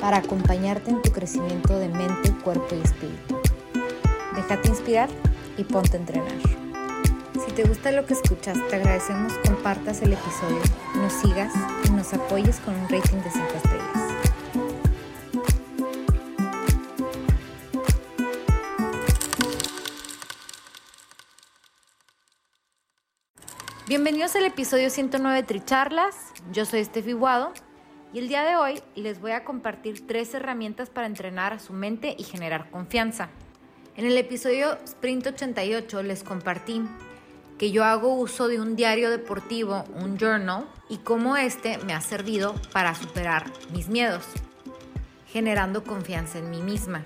para acompañarte en tu crecimiento de mente, cuerpo y espíritu. Déjate inspirar y ponte a entrenar. Si te gusta lo que escuchas, te agradecemos compartas el episodio, nos sigas y nos apoyes con un rating de 5 estrellas. Bienvenidos al episodio 109 de Tricharlas. Yo soy Estefi Guado y el día de hoy les voy a compartir tres herramientas para entrenar a su mente y generar confianza. En el episodio Sprint 88 les compartí que yo hago uso de un diario deportivo, un journal, y cómo este me ha servido para superar mis miedos, generando confianza en mí misma.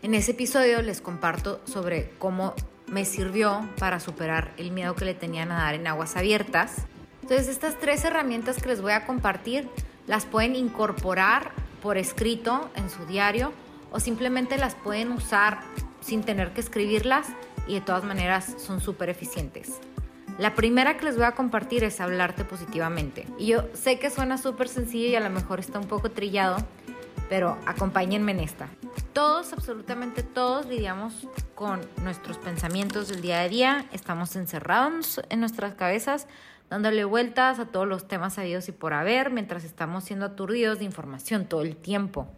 En ese episodio les comparto sobre cómo me sirvió para superar el miedo que le tenía a nadar en aguas abiertas. Entonces estas tres herramientas que les voy a compartir las pueden incorporar por escrito en su diario o simplemente las pueden usar sin tener que escribirlas y de todas maneras son súper eficientes. La primera que les voy a compartir es hablarte positivamente. Y yo sé que suena súper sencillo y a lo mejor está un poco trillado, pero acompáñenme en esta. Todos, absolutamente todos, lidiamos con nuestros pensamientos del día a día, estamos encerrados en nuestras cabezas dándole vueltas a todos los temas sabidos y por haber, mientras estamos siendo aturdidos de información todo el tiempo.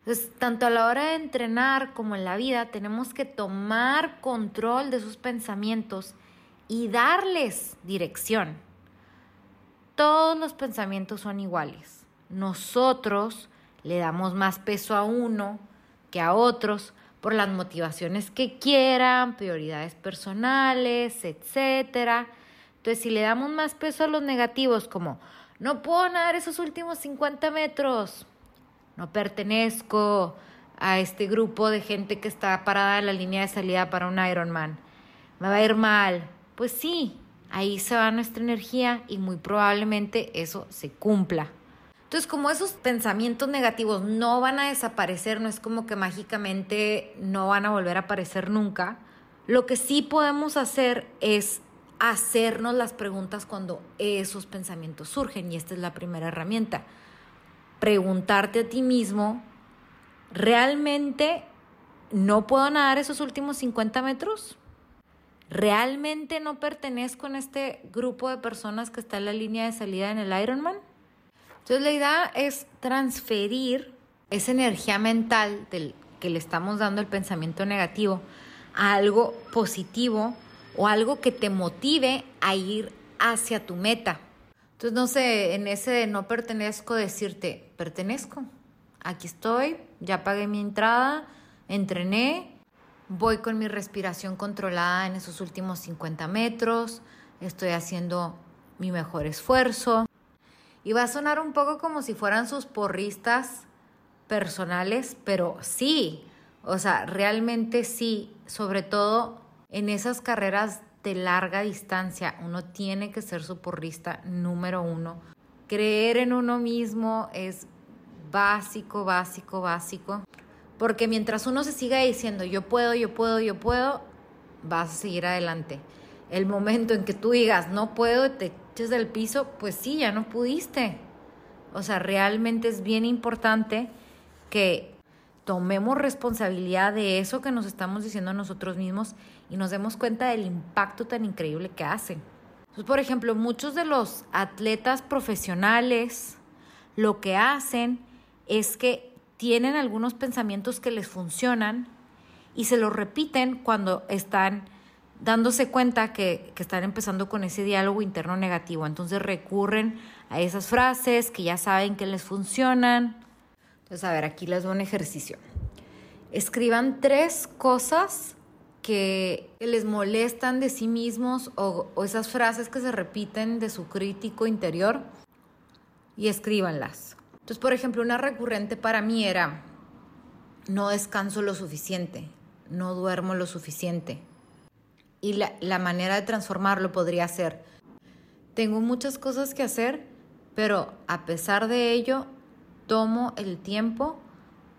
Entonces, tanto a la hora de entrenar como en la vida, tenemos que tomar control de sus pensamientos y darles dirección. Todos los pensamientos son iguales. Nosotros le damos más peso a uno que a otros por las motivaciones que quieran, prioridades personales, etcétera entonces, si le damos más peso a los negativos, como no puedo nadar esos últimos 50 metros, no pertenezco a este grupo de gente que está parada en la línea de salida para un Ironman, me va a ir mal. Pues sí, ahí se va nuestra energía y muy probablemente eso se cumpla. Entonces, como esos pensamientos negativos no van a desaparecer, no es como que mágicamente no van a volver a aparecer nunca, lo que sí podemos hacer es hacernos las preguntas cuando esos pensamientos surgen y esta es la primera herramienta. Preguntarte a ti mismo, ¿realmente no puedo nadar esos últimos 50 metros? ¿Realmente no pertenezco en este grupo de personas que está en la línea de salida en el Ironman? Entonces la idea es transferir esa energía mental del que le estamos dando el pensamiento negativo a algo positivo o algo que te motive a ir hacia tu meta. Entonces, no sé, en ese de no pertenezco, decirte, pertenezco. Aquí estoy, ya pagué mi entrada, entrené, voy con mi respiración controlada en esos últimos 50 metros, estoy haciendo mi mejor esfuerzo. Y va a sonar un poco como si fueran sus porristas personales, pero sí, o sea, realmente sí, sobre todo en esas carreras de larga distancia, uno tiene que ser su porrista número uno. Creer en uno mismo es básico, básico, básico. Porque mientras uno se siga diciendo yo puedo, yo puedo, yo puedo, vas a seguir adelante. El momento en que tú digas no puedo, te eches del piso, pues sí, ya no pudiste. O sea, realmente es bien importante que tomemos responsabilidad de eso que nos estamos diciendo a nosotros mismos y nos demos cuenta del impacto tan increíble que hacen. Entonces, por ejemplo, muchos de los atletas profesionales lo que hacen es que tienen algunos pensamientos que les funcionan y se los repiten cuando están dándose cuenta que, que, están empezando con ese diálogo interno negativo. Entonces recurren a esas frases que ya saben que les funcionan entonces, a ver, aquí les doy un ejercicio. Escriban tres cosas que les molestan de sí mismos o, esas frases que se repiten de su crítico interior y escríbanlas. Entonces, por ejemplo, una recurrente para mí era, no descanso lo suficiente, no duermo lo suficiente. Y la, la manera de transformarlo podría ser, tengo muchas cosas que hacer, pero a pesar de ello, tomo el tiempo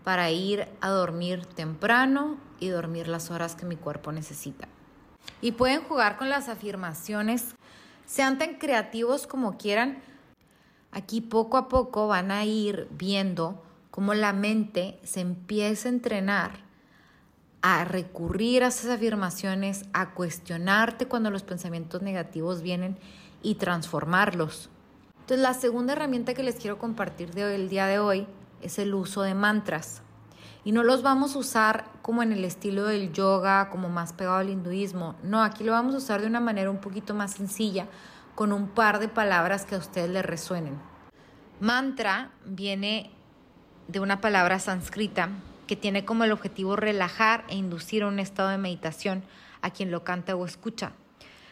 para ir a dormir temprano y dormir las horas que mi cuerpo necesita. Y pueden jugar con las afirmaciones, sean tan creativos como quieran. Aquí poco a poco van a ir viendo cómo la mente se empieza a entrenar a recurrir a esas afirmaciones, a cuestionarte cuando los pensamientos negativos vienen y transformarlos. Entonces, la segunda herramienta que les quiero compartir de el día de hoy es el uso de mantras. Y no los vamos a usar como en el estilo del yoga, como más pegado al hinduismo. No, aquí lo vamos a usar de una manera un poquito más sencilla, con un par de palabras que a ustedes les resuenen. Mantra viene de una palabra sánscrita que tiene como el objetivo relajar e inducir a un estado de meditación a quien lo canta o escucha.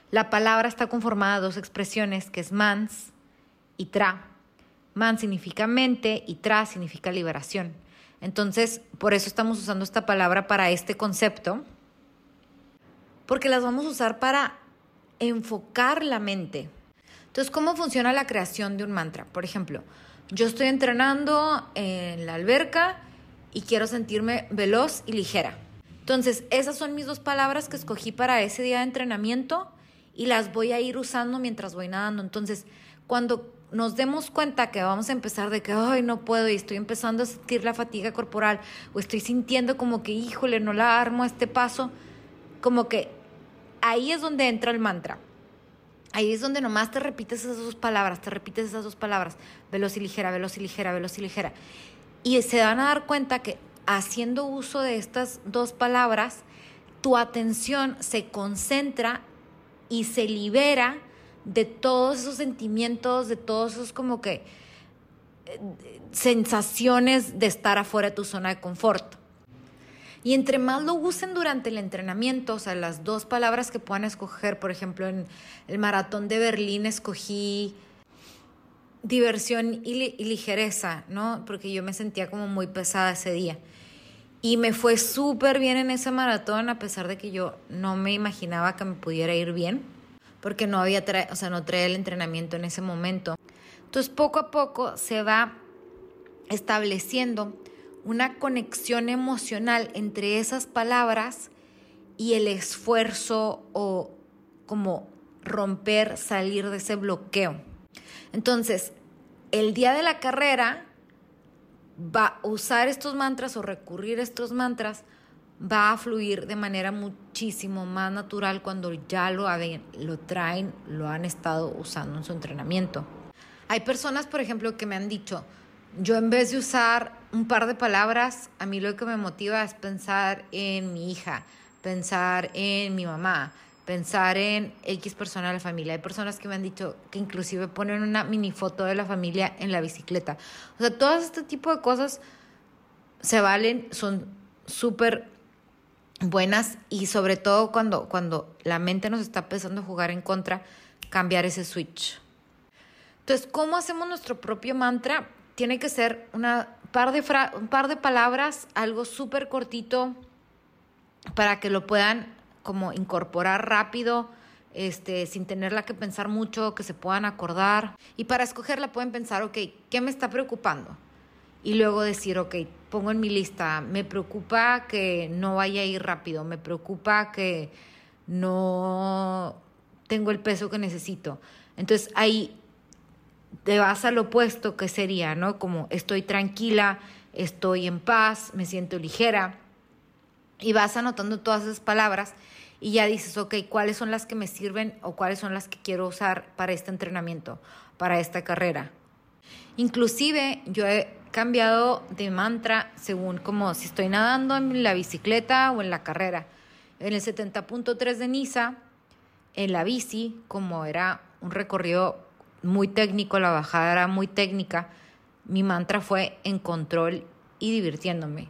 La palabra está conformada de dos expresiones que es mans y tra. Man significa mente y tra significa liberación. Entonces, por eso estamos usando esta palabra para este concepto, porque las vamos a usar para enfocar la mente. Entonces, ¿cómo funciona la creación de un mantra? Por ejemplo, yo estoy entrenando en la alberca y quiero sentirme veloz y ligera. Entonces, esas son mis dos palabras que escogí para ese día de entrenamiento y las voy a ir usando mientras voy nadando. Entonces, cuando nos demos cuenta que vamos a empezar de que, ay, no puedo y estoy empezando a sentir la fatiga corporal o estoy sintiendo como que, híjole, no la armo a este paso, como que ahí es donde entra el mantra. Ahí es donde nomás te repites esas dos palabras, te repites esas dos palabras, veloz y ligera, veloz y ligera, veloz y ligera. Y se van a dar cuenta que haciendo uso de estas dos palabras, tu atención se concentra y se libera de todos esos sentimientos, de todos esos como que eh, sensaciones de estar afuera de tu zona de confort. Y entre más lo usen durante el entrenamiento, o sea, las dos palabras que puedan escoger, por ejemplo, en el maratón de Berlín escogí diversión y, y ligereza, ¿no? Porque yo me sentía como muy pesada ese día. Y me fue súper bien en ese maratón, a pesar de que yo no me imaginaba que me pudiera ir bien, porque no había, o sea, no traía el entrenamiento en ese momento. Entonces, poco a poco se va estableciendo una conexión emocional entre esas palabras y el esfuerzo o como romper, salir de ese bloqueo. Entonces, el día de la carrera va a usar estos mantras o recurrir a estos mantras va a fluir de manera muchísimo más natural cuando ya lo, lo traen, lo han estado usando en su entrenamiento. Hay personas, por ejemplo, que me han dicho, yo en vez de usar un par de palabras, a mí lo que me motiva es pensar en mi hija, pensar en mi mamá, pensar en X persona de la familia. Hay personas que me han dicho que inclusive ponen una mini foto de la familia en la bicicleta. O sea, todo este tipo de cosas se valen, son súper buenas y sobre todo cuando, cuando la mente nos está empezando a jugar en contra, cambiar ese switch. Entonces, ¿cómo hacemos nuestro propio mantra? Tiene que ser una par de, un par de palabras, algo súper cortito para que lo puedan como incorporar rápido, este, sin tenerla que pensar mucho, que se puedan acordar. Y para escogerla pueden pensar, ok, ¿qué me está preocupando? Y luego decir, ok, pongo en mi lista, me preocupa que no vaya a ir rápido, me preocupa que no tengo el peso que necesito. Entonces ahí te vas al opuesto que sería, ¿no? Como estoy tranquila, estoy en paz, me siento ligera. Y vas anotando todas esas palabras y ya dices, ok, ¿cuáles son las que me sirven o cuáles son las que quiero usar para este entrenamiento, para esta carrera? Inclusive yo he cambiado de mantra según como si estoy nadando en la bicicleta o en la carrera. En el 70.3 de Niza, en la bici, como era un recorrido muy técnico, la bajada era muy técnica, mi mantra fue en control y divirtiéndome.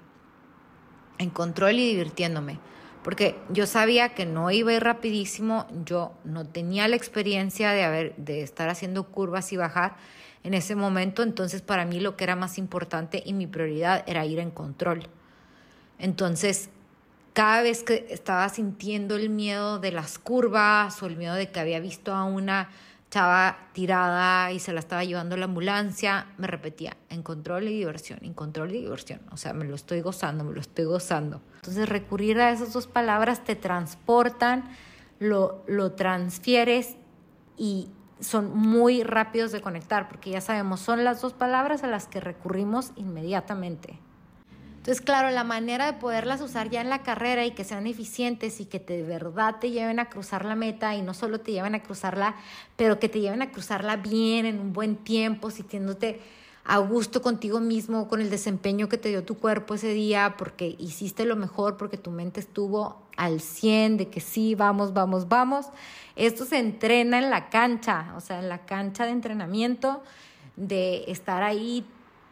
En control y divirtiéndome porque yo sabía que no iba a ir rapidísimo, yo no tenía la experiencia de, haber, de estar haciendo curvas y bajar en ese momento, entonces para mí lo que era más importante y mi prioridad era ir en control. Entonces, cada vez que estaba sintiendo el miedo de las curvas o el miedo de que había visto a una chava tirada y se la estaba llevando la ambulancia, me repetía, en control y diversión, en control y diversión. O sea, me lo estoy gozando, me lo estoy gozando. Entonces, recurrir a esas dos palabras te transportan, lo, lo transfieres y son muy rápidos de conectar, porque ya sabemos, son las dos palabras a las que recurrimos inmediatamente. Entonces, claro, la manera de poderlas usar ya en la carrera y que sean eficientes y que de verdad te lleven a cruzar la meta y no solo te lleven a cruzarla, pero que te lleven a cruzarla bien, en un buen tiempo, sintiéndote a gusto contigo mismo, con el desempeño que te dio tu cuerpo ese día, porque hiciste lo mejor, porque tu mente estuvo al 100 de que sí, vamos, vamos, vamos. Esto se entrena en la cancha, o sea, en la cancha de entrenamiento, de estar ahí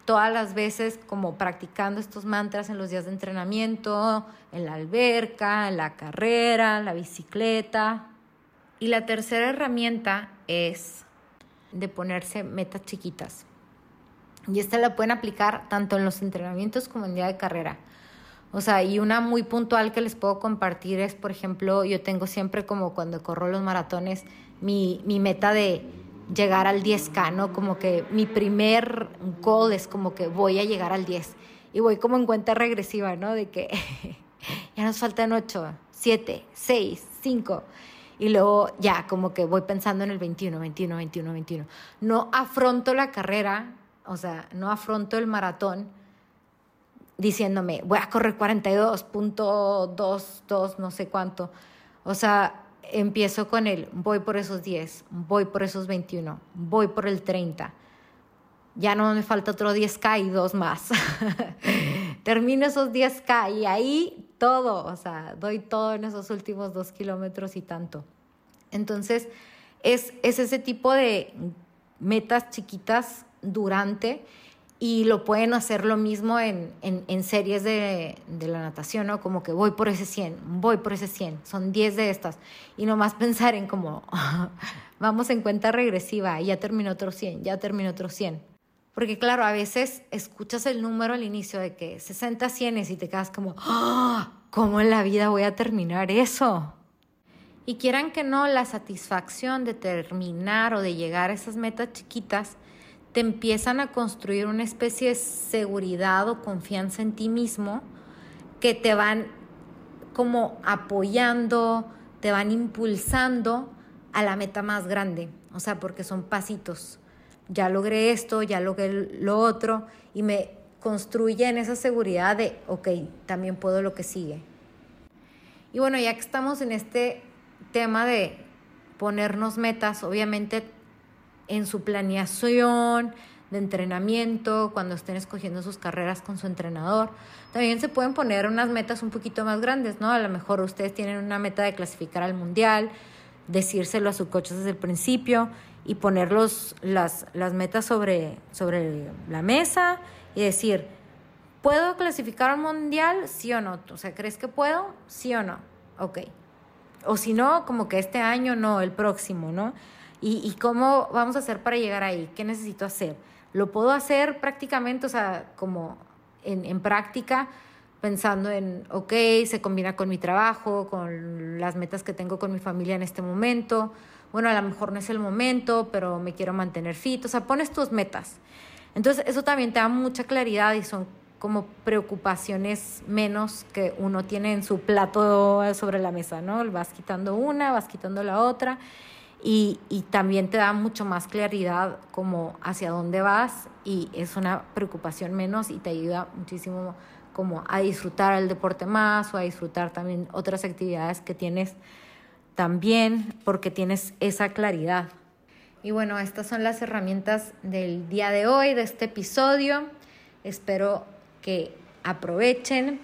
todas las veces como practicando estos mantras en los días de entrenamiento, en la alberca, en la carrera, en la bicicleta. Y la tercera herramienta es de ponerse metas chiquitas. Y esta la pueden aplicar tanto en los entrenamientos como en día de carrera. O sea, y una muy puntual que les puedo compartir es, por ejemplo, yo tengo siempre como cuando corro los maratones, mi, mi meta de llegar al 10K, ¿no? Como que mi primer goal es como que voy a llegar al 10 y voy como en cuenta regresiva, ¿no? De que ya nos faltan 8, 7, 6, 5 y luego ya como que voy pensando en el 21, 21, 21, 21. No afronto la carrera, o sea, no afronto el maratón diciéndome, voy a correr 42.22, no sé cuánto. O sea, empiezo con el voy por esos 10, voy por esos 21, voy por el 30. Ya no me falta otro 10K y dos más. Termino esos 10K y ahí todo, o sea, doy todo en esos últimos dos kilómetros y tanto. Entonces, es, es ese tipo de metas chiquitas durante y lo pueden hacer lo mismo en, en, series de, de, la natación, ¿no? Como que voy por ese 100, voy por ese 100, son 10 de estas. Y nomás pensar en como, vamos en cuenta regresiva, ya terminó otro 100, ya terminó otro 100. Porque claro, a veces escuchas el número al inicio de que 60 100 y te quedas como, ¡Ah! ¿cómo en la vida voy a terminar eso? Y quieran que no, la satisfacción de terminar o de llegar a esas metas chiquitas te empiezan a construir una especie de seguridad o confianza en ti mismo que te van como apoyando, te van impulsando a la meta más grande, o sea, porque son pasitos. Ya logré esto, ya logré lo otro y me construyen esa seguridad de, ok, también puedo lo que sigue. Y bueno, ya que estamos en este tema de ponernos metas, obviamente en su planeación de entrenamiento, cuando estén escogiendo sus carreras con su entrenador. También se pueden poner unas metas un poquito más grandes, ¿no? A lo mejor ustedes tienen una meta de clasificar al mundial, decírselo a su coche desde el principio y poner las, las metas sobre, sobre la mesa y decir, ¿puedo clasificar al mundial? Sí o no. O sea, ¿crees que puedo? Sí o no. Ok. O si no, como que este año no, el próximo, ¿no? ¿Y, cómo vamos a hacer para llegar ahí? ¿Qué necesito hacer? ¿Lo puedo hacer prácticamente, o sea, como en, en práctica, pensando en, ok, se combina con mi trabajo, con las metas que tengo con mi familia en este momento? Bueno, a lo mejor no es el momento, pero me quiero mantener fit. O sea, pones tus metas. Entonces, eso también te da mucha claridad y son como preocupaciones menos que uno tiene en su plato sobre la mesa, ¿no? Vas quitando una, vas quitando la otra y, también te da mucho más claridad como hacia dónde vas y es una preocupación menos y te ayuda muchísimo como a disfrutar el deporte más o a disfrutar también otras actividades que tienes también porque tienes esa claridad. Y bueno, estas son las herramientas del día de hoy, de este episodio. Espero que aprovechen.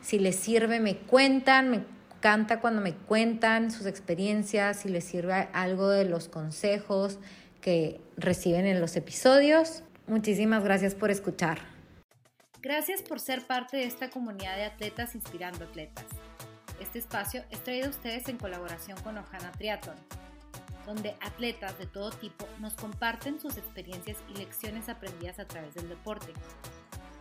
Si les sirve, me cuentan, encanta cuando me cuentan sus experiencias, si les sirve algo de los consejos que reciben en los episodios. Muchísimas gracias por escuchar. Gracias por ser parte de esta comunidad de atletas inspirando atletas. Este espacio es traído a ustedes en colaboración con Ojana Triathlon, donde atletas de todo tipo nos comparten sus experiencias y lecciones aprendidas a través del deporte.